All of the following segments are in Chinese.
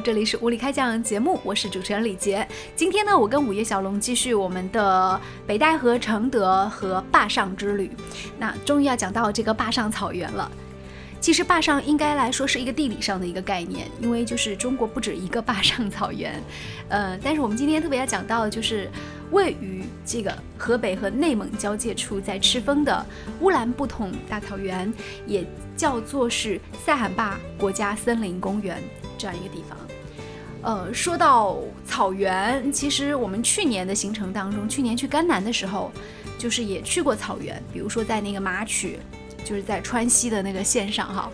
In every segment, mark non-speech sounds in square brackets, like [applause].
这里是无理开讲节目，我是主持人李杰。今天呢，我跟午夜小龙继续我们的北戴河、承德和坝上之旅。那终于要讲到这个坝上草原了。其实坝上应该来说是一个地理上的一个概念，因为就是中国不止一个坝上草原。[laughs] 呃，但是我们今天特别要讲到的就是位于这个河北和内蒙交界处，在赤峰的乌兰布统大草原，也叫做是塞罕坝国家森林公园这样一个地方。呃，说到草原，其实我们去年的行程当中，去年去甘南的时候，就是也去过草原，比如说在那个马曲。就是在川西的那个线上哈，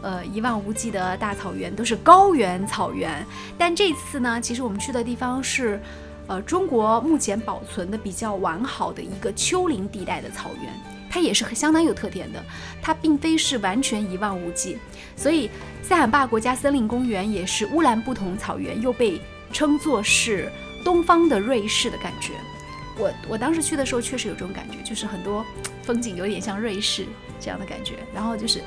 呃，一望无际的大草原都是高原草原。但这次呢，其实我们去的地方是，呃，中国目前保存的比较完好的一个丘陵地带的草原，它也是相当有特点的。它并非是完全一望无际，所以塞罕坝国家森林公园也是乌兰布统草原，又被称作是东方的瑞士的感觉。我我当时去的时候确实有这种感觉，就是很多风景有点像瑞士。这样的感觉，然后就是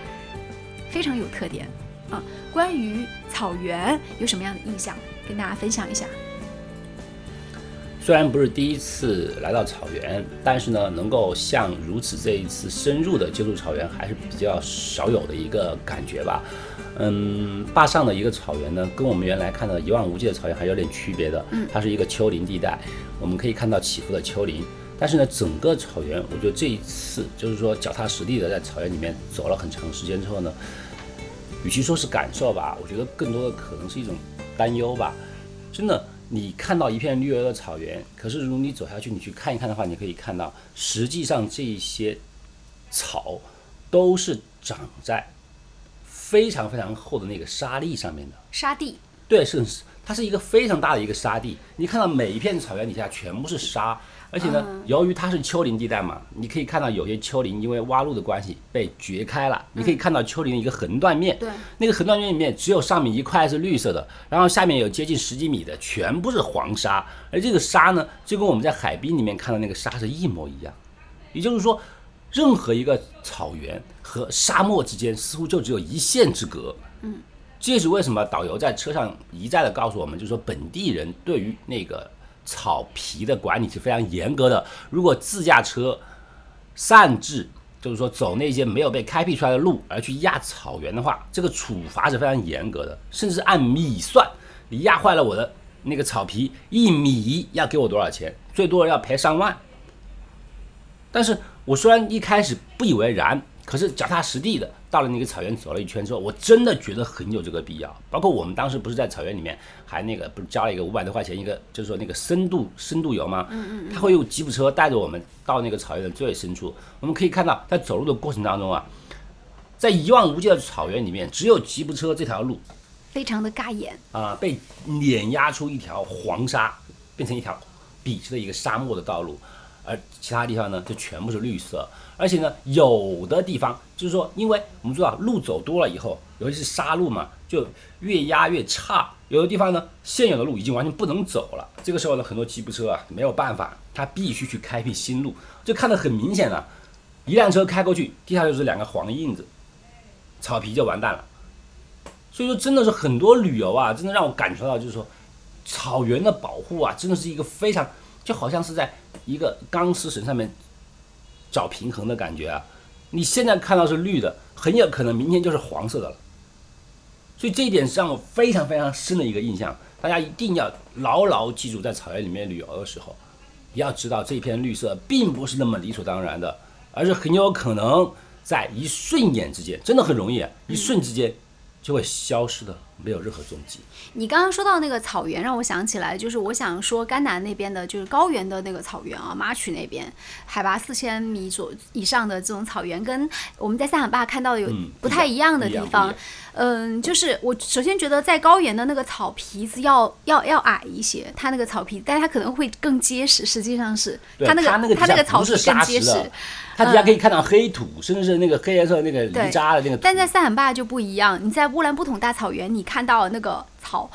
非常有特点啊。关于草原有什么样的印象，跟大家分享一下。虽然不是第一次来到草原，但是呢，能够像如此这一次深入的接触草原，还是比较少有的一个感觉吧。嗯，坝上的一个草原呢，跟我们原来看到的一望无际的草原还有点区别的。嗯，它是一个丘陵地带，我们可以看到起伏的丘陵。但是呢，整个草原，我觉得这一次就是说脚踏实地的在草原里面走了很长时间之后呢，与其说是感受吧，我觉得更多的可能是一种担忧吧。真的，你看到一片绿油油的草原，可是如果你走下去，你去看一看的话，你可以看到，实际上这些草都是长在非常非常厚的那个沙砾上面的。沙地。对，是，它是一个非常大的一个沙地。你看到每一片草原底下全部是沙。而且呢，由于它是丘陵地带嘛，你可以看到有些丘陵因为挖路的关系被掘开了。你可以看到丘陵的一个横断面，对，那个横断面里面只有上面一块是绿色的，然后下面有接近十几米的全部是黄沙。而这个沙呢，就跟我们在海滨里面看到那个沙是一模一样。也就是说，任何一个草原和沙漠之间似乎就只有一线之隔。嗯，这是为什么导游在车上一再的告诉我们，就是说本地人对于那个。草皮的管理是非常严格的。如果自驾车擅自就是说走那些没有被开辟出来的路而去压草原的话，这个处罚是非常严格的，甚至按米算。你压坏了我的那个草皮一米，要给我多少钱？最多要赔上万。但是我虽然一开始不以为然。可是脚踏实地的到了那个草原走了一圈之后，我真的觉得很有这个必要。包括我们当时不是在草原里面，还那个不是交了一个五百多块钱一个，就是说那个深度深度游吗？嗯嗯。他会用吉普车带着我们到那个草原的最深处。我们可以看到，在走路的过程当中啊，在一望无际的草原里面，只有吉普车这条路非常的尬眼啊，被碾压出一条黄沙，变成一条笔直的一个沙漠的道路。而其他地方呢，就全部是绿色。而且呢，有的地方就是说，因为我们知道路走多了以后，尤其是沙路嘛，就越压越差。有的地方呢，现有的路已经完全不能走了。这个时候呢，很多吉普车啊没有办法，它必须去开辟新路。就看得很明显了，一辆车开过去，地下就是两个黄印子，草皮就完蛋了。所以说，真的是很多旅游啊，真的让我感觉到，就是说，草原的保护啊，真的是一个非常，就好像是在一个钢丝绳上面。找平衡的感觉啊！你现在看到是绿的，很有可能明天就是黄色的了。所以这一点是让我非常非常深的一个印象。大家一定要牢牢记住，在草原里面旅游的时候，要知道这片绿色并不是那么理所当然的，而是很有可能在一瞬眼之间，真的很容易，一瞬之间就会消失的。没有任何踪迹。你刚刚说到那个草原，让我想起来，就是我想说甘南那边的，就是高原的那个草原啊，马曲那边海拔四千米左以上的这种草原，跟我们在塞罕坝看到的有不太一样的地方。嗯，就是我首先觉得在高原的那个草皮子要要要矮一些，它那个草皮，但它可能会更结实。实际上是它那个它那个草皮更结实，它底下可以看到黑土，甚至是那个黑颜色那个泥渣的那个。但在塞罕坝就不一样，你在乌兰布统大草原，你看看到那个草，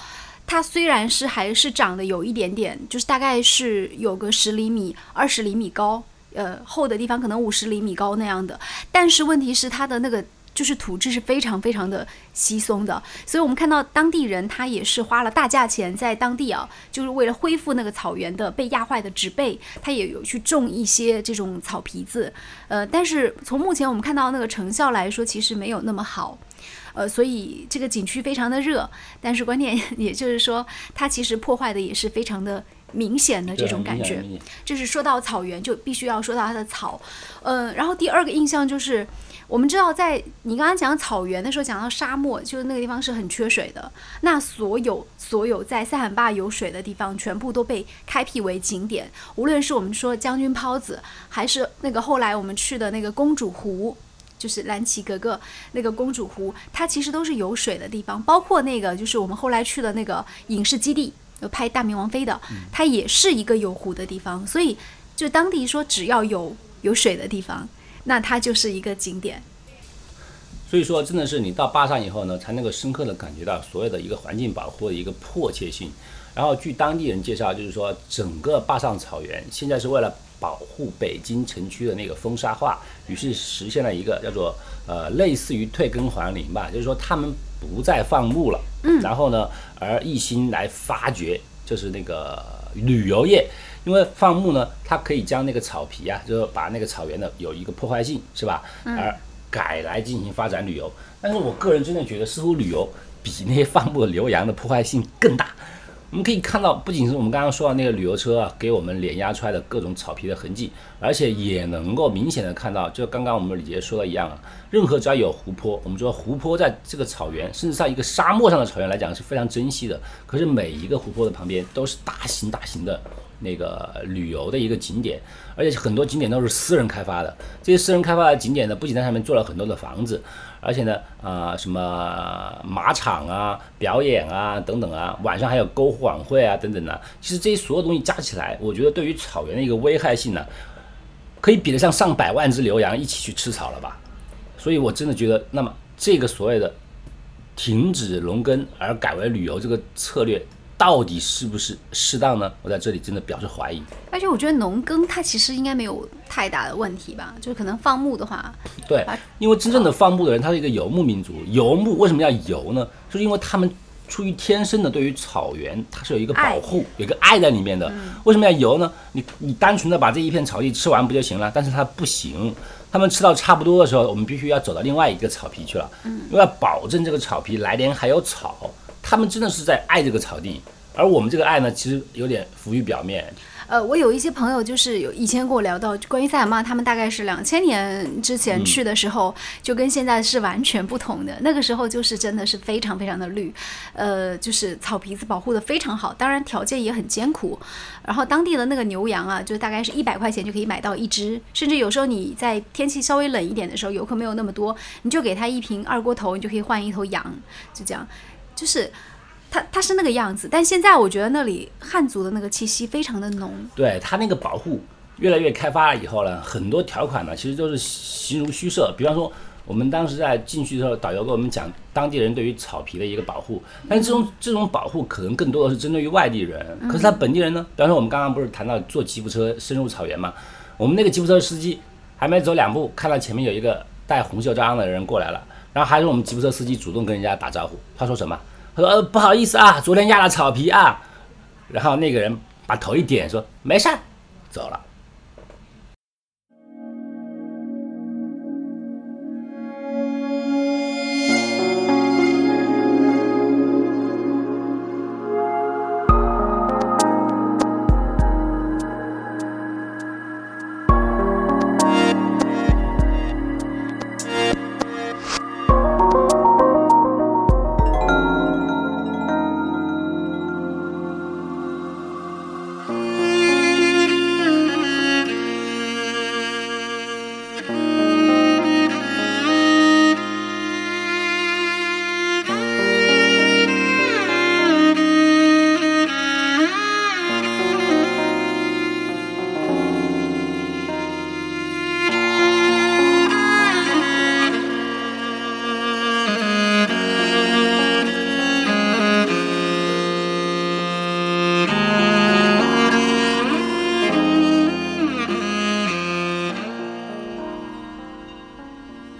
它虽然是还是长得有一点点，就是大概是有个十厘米、二十厘米高，呃，厚的地方可能五十厘米高那样的，但是问题是它的那个。就是土质是非常非常的稀松的，所以我们看到当地人他也是花了大价钱在当地啊，就是为了恢复那个草原的被压坏的植被，他也有去种一些这种草皮子，呃，但是从目前我们看到那个成效来说，其实没有那么好，呃，所以这个景区非常的热，但是关键 [laughs] 也就是说，它其实破坏的也是非常的。明显的这种感觉，就是说到草原，就必须要说到它的草。嗯，然后第二个印象就是，我们知道在你刚刚讲草原的时候，讲到沙漠，就是那个地方是很缺水的。那所有所有在塞罕坝有水的地方，全部都被开辟为景点。无论是我们说将军泡子，还是那个后来我们去的那个公主湖，就是蓝旗格格那个公主湖，它其实都是有水的地方。包括那个就是我们后来去的那个影视基地。有拍《大明王妃》的，它也是一个有湖的地方，所以就当地说，只要有有水的地方，那它就是一个景点。所以说，真的是你到坝上以后呢，才能够深刻的感觉到所有的一个环境保护的一个迫切性。然后据当地人介绍，就是说整个坝上草原现在是为了保护北京城区的那个风沙化，于是实现了一个叫做呃类似于退耕还林吧，就是说他们。不再放牧了，嗯，然后呢，而一心来发掘，就是那个旅游业，因为放牧呢，它可以将那个草皮啊，就是把那个草原的有一个破坏性，是吧？而改来进行发展旅游。但是我个人真的觉得，似乎旅游比那些放牧牛羊的破坏性更大。我们可以看到，不仅是我们刚刚说到那个旅游车啊，给我们碾压出来的各种草皮的痕迹，而且也能够明显的看到，就刚刚我们李杰说的一样啊，任何只要有湖泊，我们说湖泊在这个草原，甚至在一个沙漠上的草原来讲是非常珍惜的。可是每一个湖泊的旁边都是大型大型的那个旅游的一个景点，而且很多景点都是私人开发的。这些私人开发的景点呢，不仅在上面做了很多的房子。而且呢，啊，什么马场啊、表演啊等等啊，晚上还有篝火晚会啊等等啊。其实这些所有东西加起来，我觉得对于草原的一个危害性呢，可以比得上上百万只牛羊一起去吃草了吧。所以我真的觉得，那么这个所谓的停止农耕而改为旅游这个策略。到底是不是适当呢？我在这里真的表示怀疑。而且我觉得农耕它其实应该没有太大的问题吧，就是可能放牧的话，对，因为真正的放牧的人他是一个游牧民族，游牧为什么要游呢？就是因为他们出于天生的对于草原，它是有一个保护，有一个爱在里面的。为什么要游呢？你你单纯的把这一片草地吃完不就行了？但是它不行，他们吃到差不多的时候，我们必须要走到另外一个草皮去了，因为要保证这个草皮来年还有草。他们真的是在爱这个草地，而我们这个爱呢，其实有点浮于表面。呃，我有一些朋友，就是有以前跟我聊到关于塞罕坝，他们大概是两千年之前去的时候，就跟现在是完全不同的。那个时候就是真的是非常非常的绿，呃，就是草皮子保护的非常好，当然条件也很艰苦。然后当地的那个牛羊啊，就大概是一百块钱就可以买到一只，甚至有时候你在天气稍微冷一点的时候，游客没有那么多，你就给他一瓶二锅头，你就可以换一头羊，就这样。就是，他他是那个样子，但现在我觉得那里汉族的那个气息非常的浓。对他那个保护越来越开发了以后呢，很多条款呢其实都是形如虚设。比方说，我们当时在进去的时候，导游给我们讲当地人对于草皮的一个保护，但是这种这种保护可能更多的是针对于外地人。可是他本地人呢？比方说，我们刚刚不是谈到坐吉普车深入草原嘛？我们那个吉普车司机还没走两步，看到前面有一个戴红袖章的人过来了。然后还是我们吉普车司机主动跟人家打招呼，他说什么？他说呃不好意思啊，昨天压了草皮啊。然后那个人把头一点说没事，走了。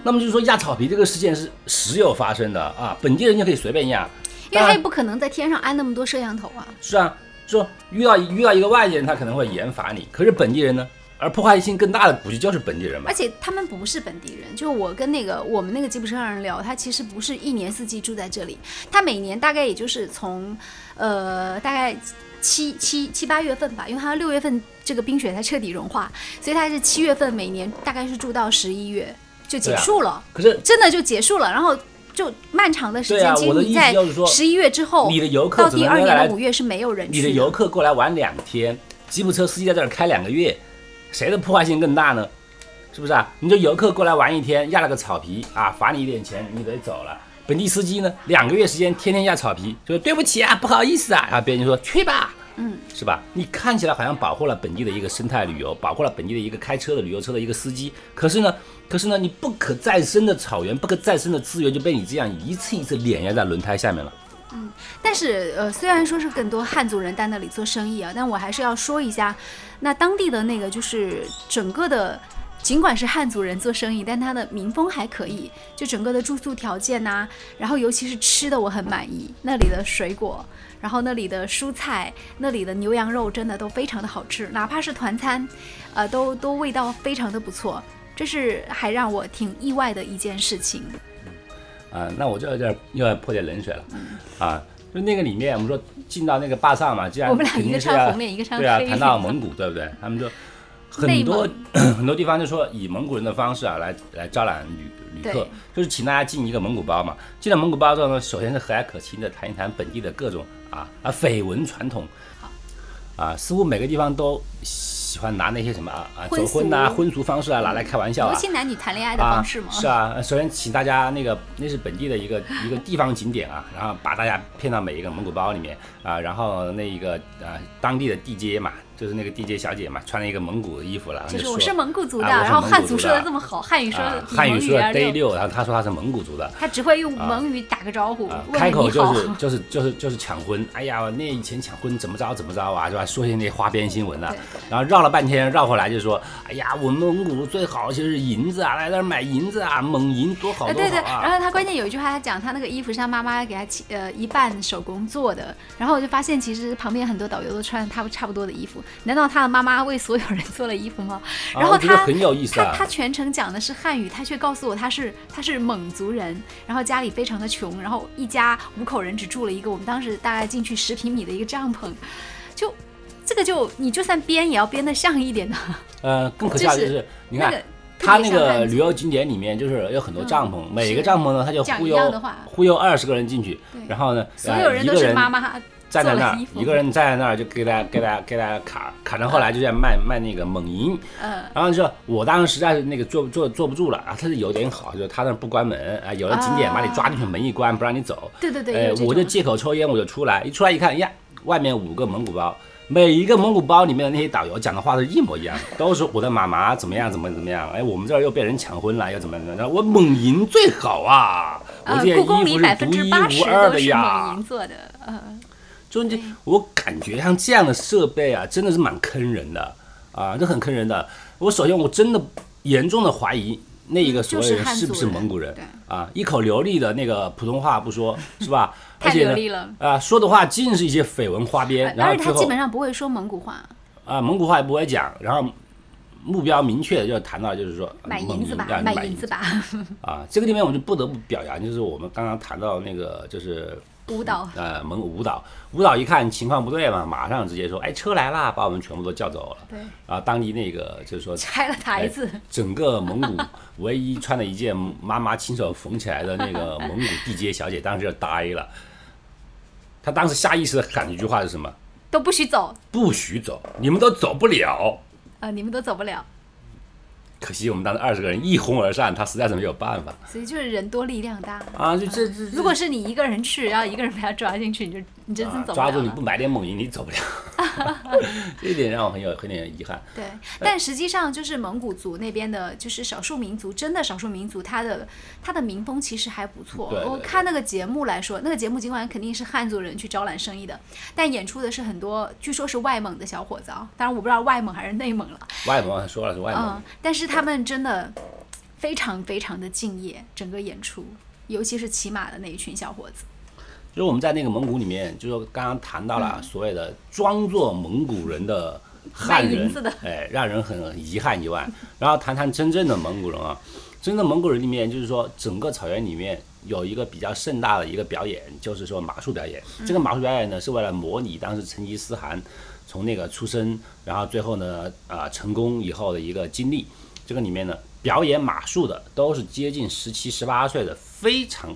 那么就是说压草皮这个事件是时有发生的啊，本地人就可以随便压。因为他也不可能在天上安那么多摄像头啊。是啊，说遇到遇到一个外地人，他可能会严罚你，可是本地人呢？而破坏性更大的估计就是本地人吧而。且他们不是本地人，就我跟那个我们那个吉普车上人聊，他其实不是一年四季住在这里，他每年大概也就是从，呃，大概七七七八月份吧，因为他六月份这个冰雪才彻底融化，所以他是七月份每年大概是住到十一月就结束了，可是真的就结束了，然后。就漫长的时间，其实你在十一月之后，你的游客到第二年的五月是没有人去你的游客过来玩两天，吉普车司机在这儿开两个月，谁的破坏性更大呢？是不是啊？你这游客过来玩一天，压了个草皮啊，罚你一点钱，你得走了。本地司机呢，两个月时间天天压草皮，就说对不起啊，不好意思啊，然后别人就说去吧，嗯，是吧？你看起来好像保护了本地的一个生态旅游，保护了本地的一个开车的旅游车的一个司机，可是呢，可是呢，你不可再生的草原、不可再生的资源就被你这样一次一次碾压在轮胎下面了。嗯但是呃，虽然说是更多汉族人在那里做生意啊，但我还是要说一下，那当地的那个就是整个的。尽管是汉族人做生意，但他的民风还可以，就整个的住宿条件呐、然后尤其是吃的我很满意，那里的水果，然后那里的蔬菜，那里的牛羊肉真的都非常的好吃，哪怕是团餐，呃，都都味道非常的不错，这是还让我挺意外的一件事情。啊，那我就有点又要泼点冷水了，嗯啊，就那个里面我们说进到那个坝上嘛，既然我们俩一个肯定是要穿红脸，一个穿对啊。谈到蒙古对不对？他们就内很多 [clears throat] 很多地方就说以蒙古人的方式啊来来招揽旅旅客，就是请大家进一个蒙古包嘛。进了蒙古包之后呢，首先是和蔼可亲的谈一谈本地的各种啊啊绯闻传统，啊，似乎每个地方都喜欢拿那些什么啊啊走婚呐、俗婚俗方式啊拿来开玩笑啊尤。其男女谈恋爱的方式嘛。啊。是啊，首先请大家那个那是本地的一个一个地方景点啊，然后把大家骗到每一个蒙古包里面啊，然后那一个啊当地的地接嘛，就是那个地接小姐嘛，穿了一个蒙古的衣服了，就是我是蒙古族的，然后汉族说的这么好，汉语说啊的比汉语说的蒙语要 day 溜。六，然后他说他是蒙古族的。他只会用蒙语打个招呼，啊，开口就。是 [laughs] 就是就是就是抢婚，哎呀，那以前抢婚怎么着怎么着啊，是吧？说些那花边新闻啊，然后绕了半天绕回来就说，哎呀，我们蒙古最好就是银子啊，来这儿买银子啊，蒙银多好对对。然后他关键有一句话，他讲他那个衣服是他妈妈给他呃一半手工做的，然后我就发现其实旁边很多导游都穿他差不多的衣服，难道他的妈妈为所有人做了衣服吗？然后他啊我觉得很有意思啊。他他全程讲的是汉语，他却告诉我他是他是蒙族人，然后家里非常的穷，然后一家五口人只住了一个我们当时大概进去十平米的一个帐篷，就这个就你就算编也要编得像一点的，[laughs] 呃，更可笑的就就是是，你看那个他那个旅游景点里面就是有很多帐篷，每个帐篷呢他就忽悠忽悠二十个人进去，然后呢，所呃有人都是妈妈站在那儿一个人站在那儿就给大家给大家给大家卡卡到，后来就在卖卖那个猛银，嗯。然后就说我当时实在是那个坐坐坐不住了啊，他是有点好，就是他那儿不关门啊，有的景点把你抓进去，门一关不让你走，对对对，我就借口抽烟我就出来，一出来一看呀，外面五个蒙古包。每一个蒙古包里面的那些导游讲的话都是一模一样，都是我的妈妈怎么样怎么怎么样，哎，我们这儿又被人抢婚了，又怎么怎么样，我猛银最好啊，我呃这，件故宫里衣服百分之是独一八十无二都是的呀蒙。银做的，呃，就这，我感觉像这样的设备啊，真的是蛮坑人的啊，这很坑人的。我首先我真的严重的怀疑那一个所谓就是人是不是蒙古人对啊，一口流利的那个普通话不说，[laughs] 是吧？而太且呢，流利了。啊，说的话尽是一些绯闻花边，然后他基本上不会说蒙古话，啊蒙古话也不会讲，然后目标明确的就谈到就是说买银子吧买银子吧，啊，这个地方我就不得不表扬，就是我们刚刚谈到那个就是舞蹈。呃，蒙古舞蹈，舞蹈一看情况不对嘛，马上直接说，哎，车来啦，把我们全部都叫走了。对，啊，当地那个就是说，拆了台子，整个蒙古唯一穿了一件妈妈亲手缝起来的那个 [laughs] 蒙古地接小姐，当时就呆了。她当时下意识的喊一句话是什么？都不许走，不许走，你们都走不了。呃，你们都走不了。可惜我们当时二十个人一哄而散，他实在是没有办法所以就是人多力量大。啊！就这这，如果是你一个人去，然后一个人把他抓进去，你就你这真啊走不了了抓住你不买点猛银，你走不了。[laughs] [laughs] 这一点让我很有很有遗憾。对，但实际上就是蒙古族那边的，就是少数民族，真的少数民族，他的他的民风其实还不错。对对我看那个节目来说，那个节目尽管肯定是汉族人去招揽生意的，但演出的是很多，据说是外蒙的小伙子啊，当然我不知道外蒙还是内蒙了，外蒙说了是外蒙嗯，但是他们真的非常非常的敬业，整个演出，尤其是骑马的那一群小伙子。就是我们在那个蒙古里面，就是刚刚谈到了所谓的装作蒙古人的汉人哎，让人很遗憾以外，[laughs] 然后谈谈真正的蒙古人啊，真正的蒙古人里面，就是说整个草原里面有一个比较盛大的一个表演，就是说马术表演。这个马术表演呢，是为了模拟当时成吉思汗从那个出生，然后最后呢啊、成功以后的一个经历。这个里面呢，表演马术的都是接近十七、十八岁的，非常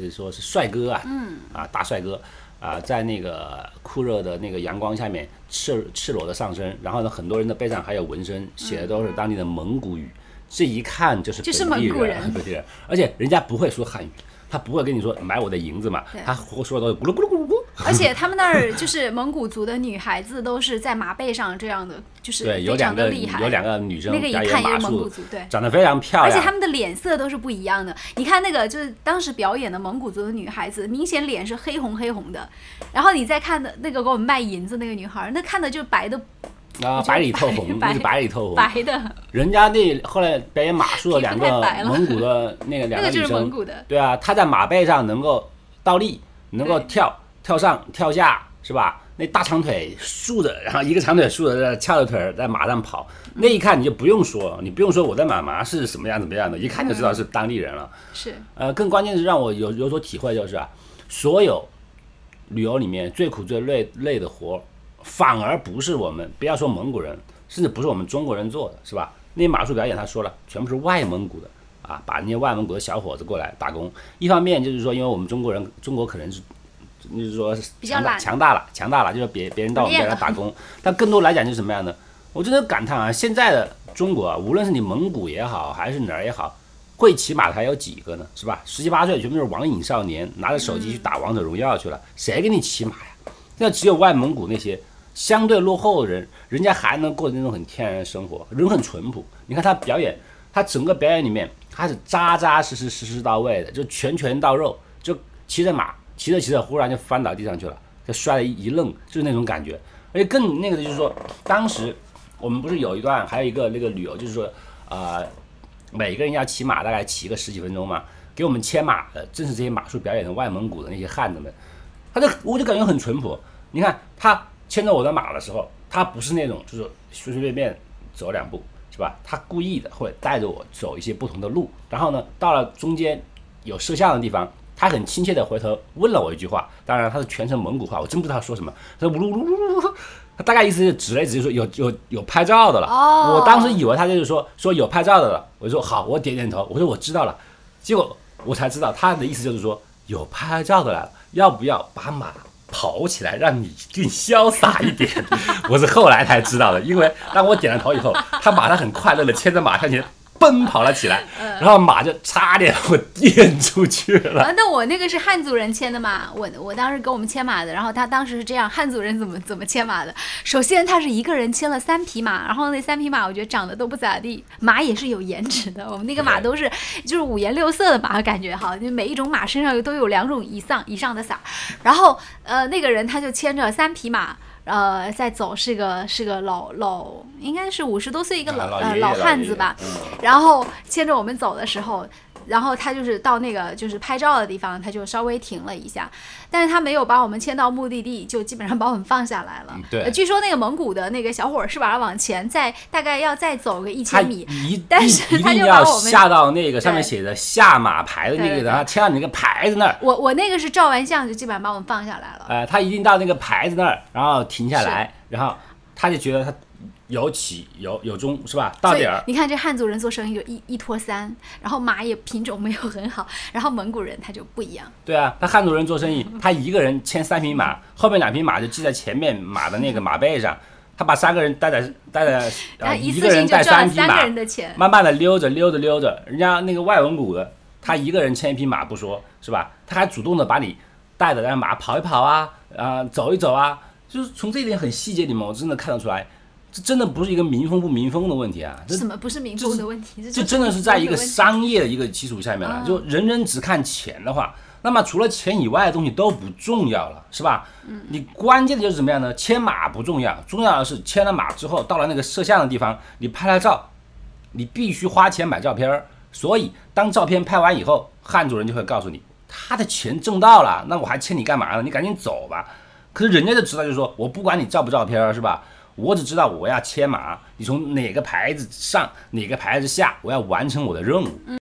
可以说是帅哥啊，嗯，啊大帅哥啊，在那个酷热的那个阳光下面赤赤裸的上身，然后呢，很多人的背上还有纹身，写的都是当地的蒙古语，这一看就是就是本地蒙古人。[laughs] 本地人，而且人家不会说汉语，他不会跟你说买我的银子嘛对，他说的都是咕噜咕噜咕噜咕噜。[laughs] 而且他们那儿就是蒙古族的女孩子都是在马背上这样的，就是对，有非两个常的厉害。有两个女生那个一看也是蒙古术族，对。长得非常漂亮，而且他们的脸色都是不一样的。你看那个，就是当时表演的蒙古族的女孩子，明显脸是黑红黑红的。然后你再看的那个给我们卖银子那个女孩，那看的就白的啊，白里透红，白那是白里透红。白的，人家那后来表演马术的两个蒙古的那个两那个就是个女生，蒙古的。对啊，她在马背上能够倒立，能够跳跳上跳下，是吧？那大长腿竖着，然后一个长腿竖着，在翘着腿儿在马上跑，那一看你就不用说，你不用说我在马马是什么样怎么样的，一看就知道是当地人了。是呃，更关键是让我有有所体会，就是啊，所有旅游里面最苦最累累的活，反而不是我们不要说蒙古人，甚至不是我们中国人做的，是吧？那马术表演他说了，全部是外蒙古的啊，把那些外蒙古的小伙子过来打工。一方面就是说，因为我们中国人，中国可能是。就是说强大比较懒强大了，强大了，就是别别人到我们这儿来打工，[laughs] 但更多来讲就是什么样呢？我真的感叹啊，现在的中国啊，无论是你蒙古也好，还是哪儿也好，会骑马的还有几个呢？是吧？十七八岁全部是网瘾少年，拿着手机去打王者荣耀去了，谁给你骑马呀？现在只有外蒙古那些相对落后的人，人家还能过那种很天然的生活，人很淳朴。你看他表演，他整个表演里面，他是扎扎实实、实实到位的，就拳拳到肉，就骑着马，骑着骑着忽然就翻倒地上去了，就摔了一一愣，就是那种感觉。而且更那个的就是说，当时我们不是有一段，还有一个那个旅游，就是说，呃，每个人要骑马大概骑个十几分钟嘛，给我们牵马的正是这些马术表演的外蒙古的那些汉子们，他就我就感觉很淳朴。你看他牵着我的马的时候，他不是那种就是随随便便走两步，是吧？他故意的会带着我走一些不同的路，然后呢，到了中间有摄像的地方。他很亲切的回头问了我一句话，当然他是全程蒙古话，我真不知道他说什么。他说呜噜噜噜，他大概意思是指了指，就说有有有拍照的了。我当时以为他就是说说有拍照的了，我就说好，我点点头，我说我知道了。结果我才知道他的意思就是说有拍照的了，要不要把马跑起来，让你更潇洒一点？我是后来才知道的，因为当我点了头以后，他马上很快乐的牵着马向前奔跑了起来，[laughs] 然后马就差点我颠出去了。啊，那我那个是汉族人牵的马，我我当时给我们牵马的，然后他当时是这样，汉族人怎么怎么牵马的？首先他是一个人牵了三匹马，然后那三匹马我觉得长得都不咋地，马也是有颜值的，我们那个马都是就是五颜六色的马，感觉哈，就每一种马身上都有两种以上以上的色，然后呃那个人他就牵着三匹马。呃，在走是个是个老老，应该是五十多岁一个老、呃啊老汉子吧，嗯。然后牵着我们走的时候，然后他就是到那个就是拍照的地方，他就稍微停了一下，但是他没有把我们牵到目的地，就基本上把我们放下来了。嗯对。呃据说那个蒙古的那个小伙儿是把他往前再大概要再走个一千米，一 [laughs] 但是他一一定要就把我们下到那个上面写的下马牌的那个，然后牵到你那个牌子那儿，我我那个是照完相就基本上把我们放下来了。呃，他一定到那个牌子那儿，然后停下来，然后他就觉得他有起有有终，是吧？到点儿，你看这汉族人做生意就一一拖三，然后马也品种没有很好，然后蒙古人他就不一样。对啊，他汉族人做生意，[laughs] 他一个人牵三匹马，后面两匹马就系在前面马的那个马背上，他把三个人带在带在呃他一次一个人带性就赚匹马三个，人的钱。慢慢的溜着溜着溜着，人家那个外蒙古的，他一个人牵一匹马不说，是吧？他还主动的把你带着让马跑一跑啊，啊、走一走啊，就是从这一点很细节里面，我真的看得出来，这真的不是一个民风不民风的问题啊，这什么不是民风的问题？这就真的是在一个商。业的一个基础下面了。就人人只看钱的话，那么除了钱以外的东西都不重要了，是吧？嗯你关键的就是怎么样呢？牵马不重要，重要的是牵了马之后，到了那个摄像的地方，你拍了照，你必须花钱买照片儿，所以当照片拍完以后，汉族人就会告诉你，他的钱挣到了，那我还欠你干嘛呢？你赶紧走吧。可是人家就知道，就是说我不管你照不照片，是吧？我只知道我要牵马，你从哪个牌子上，哪个牌子下，我要完成我的任务。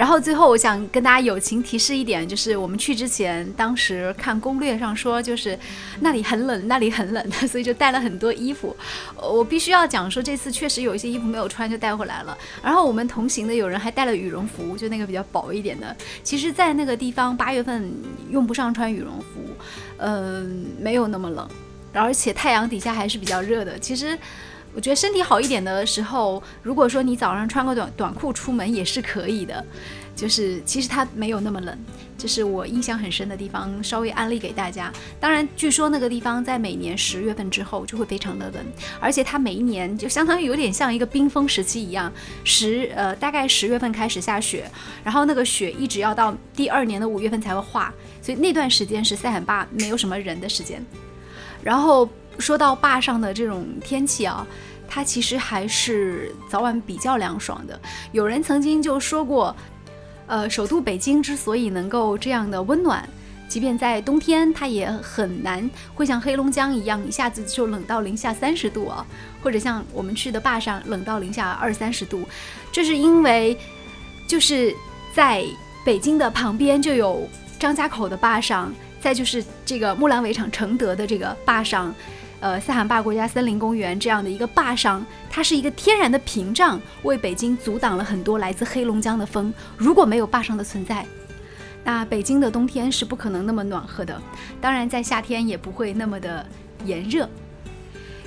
然后最后我想跟大家友情提示一点，就是我们去之前，当时看攻略上说，就是那里很冷，那里很冷，所以就带了很多衣服。我必须要讲说，这次确实有一些衣服没有穿就带回来了。然后我们同行的有人还带了羽绒服，就那个比较薄一点的。其实，在那个地方八月份用不上穿羽绒服，嗯，没有那么冷，而且太阳底下还是比较热的。其实。我觉得身体好一点的时候，如果说你早上穿个短短裤出门也是可以的，就是其实它没有那么冷，这是我印象很深的地方，稍微安利给大家。当然，据说那个地方在每年十月份之后就会非常的冷，而且它每一年就相当于有点像一个冰封时期一样，十呃大概十月份开始下雪，然后那个雪一直要到第二年的五月份才会化，所以那段时间是塞罕坝没有什么人的时间，然后。说到坝上的这种天气啊，它其实还是早晚比较凉爽的。有人曾经就说过，呃，首都北京之所以能够这样的温暖，即便在冬天，它也很难会像黑龙江一样一下子就冷到零下三十度啊，或者像我们去的坝上冷到零下二三十度，这是因为就是在北京的旁边就有张家口的坝上，再就是这个木兰围场承德的这个坝上。呃，塞罕坝国家森林公园这样的一个坝上，它是一个天然的屏障，为北京阻挡了很多来自黑龙江的风。如果没有坝上的存在，那北京的冬天是不可能那么暖和的，当然在夏天也不会那么的炎热。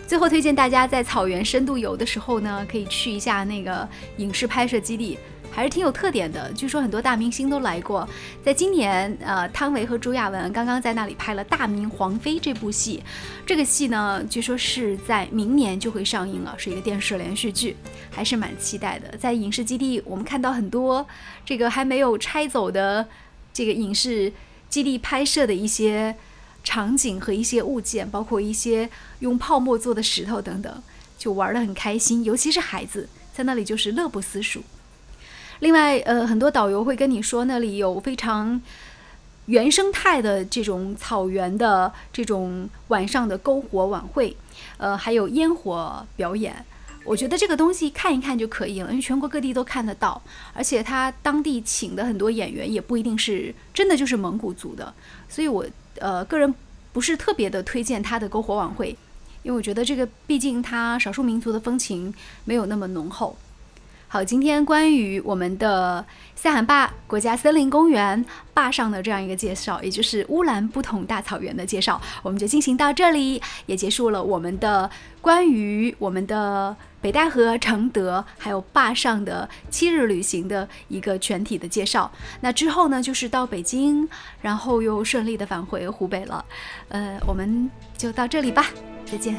最后推荐大家在草原深度游的时候呢，可以去一下那个影视拍摄基地。还是挺有特点的，据说很多大明星都来过。在今年，呃，汤唯和朱亚文刚刚在那里拍了《大明皇妃》这部戏。这个戏呢，据说是在明年就会上映了，是一个电视连续剧，还是蛮期待的。在影视基地，我们看到很多这个还没有拆走的这个影视基地拍摄的一些场景和一些物件，包括一些用泡沫做的石头等等，就玩得很开心。尤其是孩子在那里就是乐不思蜀。另外，呃，很多导游会跟你说，那里有非常原生态的这种草原的这种晚上的篝火晚会，呃，还有烟火表演。我觉得这个东西看一看就可以了，因为全国各地都看得到，而且他当地请的很多演员也不一定是真的就是蒙古族的，所以我呃个人不是特别的推荐他的篝火晚会，因为我觉得这个毕竟他少数民族的风情没有那么浓厚。好，今天关于我们的塞罕坝国家森林公园坝上的这样一个介绍，也就是乌兰布统大草原的介绍，我们就进行到这里，也结束了我们的关于我们的北戴河、承德还有坝上的七日旅行的一个全体的介绍。那之后呢，就是到北京，然后又顺利的返回湖北了。呃，我们就到这里吧，再见。